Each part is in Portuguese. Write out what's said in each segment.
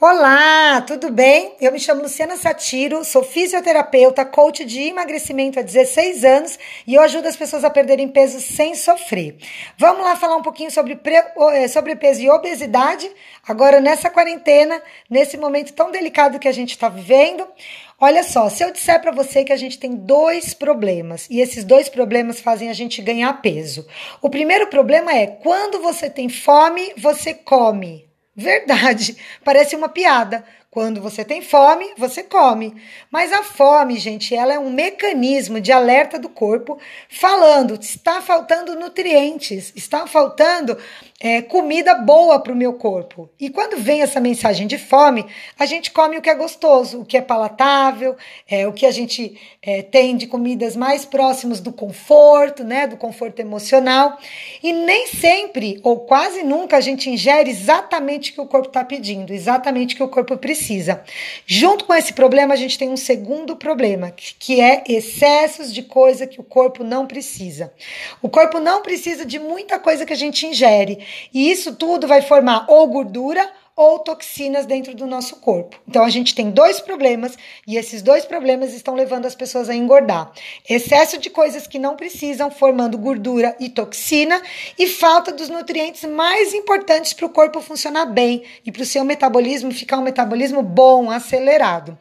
Olá, tudo bem? Eu me chamo Luciana Satiro, sou fisioterapeuta, coach de emagrecimento há 16 anos e eu ajudo as pessoas a perderem peso sem sofrer. Vamos lá falar um pouquinho sobre eh, sobrepeso e obesidade, agora nessa quarentena, nesse momento tão delicado que a gente está vivendo. Olha só, se eu disser para você que a gente tem dois problemas e esses dois problemas fazem a gente ganhar peso. O primeiro problema é quando você tem fome, você come. Verdade, parece uma piada. Quando você tem fome, você come. Mas a fome, gente, ela é um mecanismo de alerta do corpo falando: está faltando nutrientes, está faltando é, comida boa para o meu corpo. E quando vem essa mensagem de fome, a gente come o que é gostoso, o que é palatável, é, o que a gente é, tem de comidas mais próximos do conforto, né, do conforto emocional. E nem sempre, ou quase nunca, a gente ingere exatamente o que o corpo está pedindo, exatamente o que o corpo precisa. Junto com esse problema, a gente tem um segundo problema, que é excessos de coisa que o corpo não precisa. O corpo não precisa de muita coisa que a gente ingere. E isso tudo vai formar ou gordura ou toxinas dentro do nosso corpo. Então a gente tem dois problemas e esses dois problemas estão levando as pessoas a engordar. Excesso de coisas que não precisam, formando gordura e toxina, e falta dos nutrientes mais importantes para o corpo funcionar bem e para o seu metabolismo ficar um metabolismo bom, acelerado.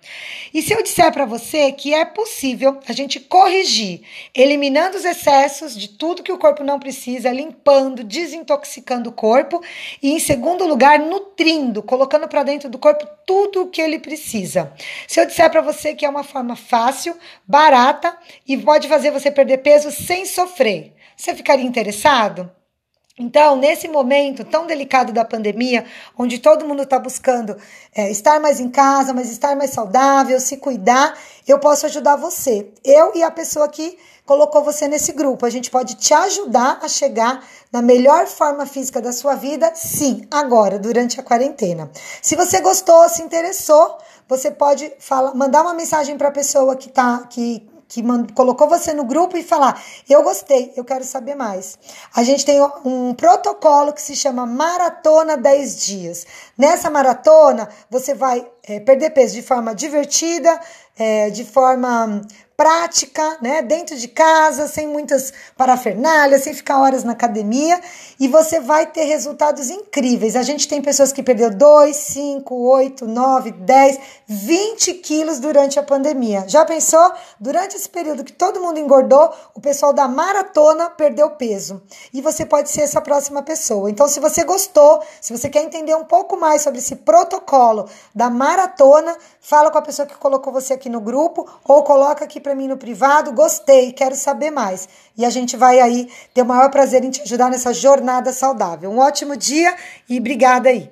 E se eu disser para você que é possível a gente corrigir, eliminando os excessos de tudo que o corpo não precisa, limpando, desintoxicando o corpo e em segundo lugar, nutrindo colocando para dentro do corpo tudo o que ele precisa. Se eu disser para você que é uma forma fácil, barata e pode fazer você perder peso sem sofrer, você ficaria interessado? Então, nesse momento tão delicado da pandemia, onde todo mundo está buscando é, estar mais em casa, mas estar mais saudável, se cuidar, eu posso ajudar você. Eu e a pessoa que colocou você nesse grupo. A gente pode te ajudar a chegar na melhor forma física da sua vida, sim, agora, durante a quarentena. Se você gostou, se interessou, você pode falar, mandar uma mensagem para a pessoa que tá que que colocou você no grupo e falar: Eu gostei, eu quero saber mais. A gente tem um protocolo que se chama Maratona 10 Dias. Nessa maratona, você vai é, perder peso de forma divertida, é, de forma prática, né, dentro de casa, sem muitas parafernálias, sem ficar horas na academia, e você vai ter resultados incríveis. A gente tem pessoas que perdeu 2, 5, 8, 9, 10, 20 quilos durante a pandemia. Já pensou? Durante esse período que todo mundo engordou, o pessoal da maratona perdeu peso. E você pode ser essa próxima pessoa. Então, se você gostou, se você quer entender um pouco mais sobre esse protocolo da maratona, fala com a pessoa que colocou você aqui no grupo ou coloca aqui para mim no privado, gostei, quero saber mais. E a gente vai aí ter o maior prazer em te ajudar nessa jornada saudável. Um ótimo dia e obrigada aí.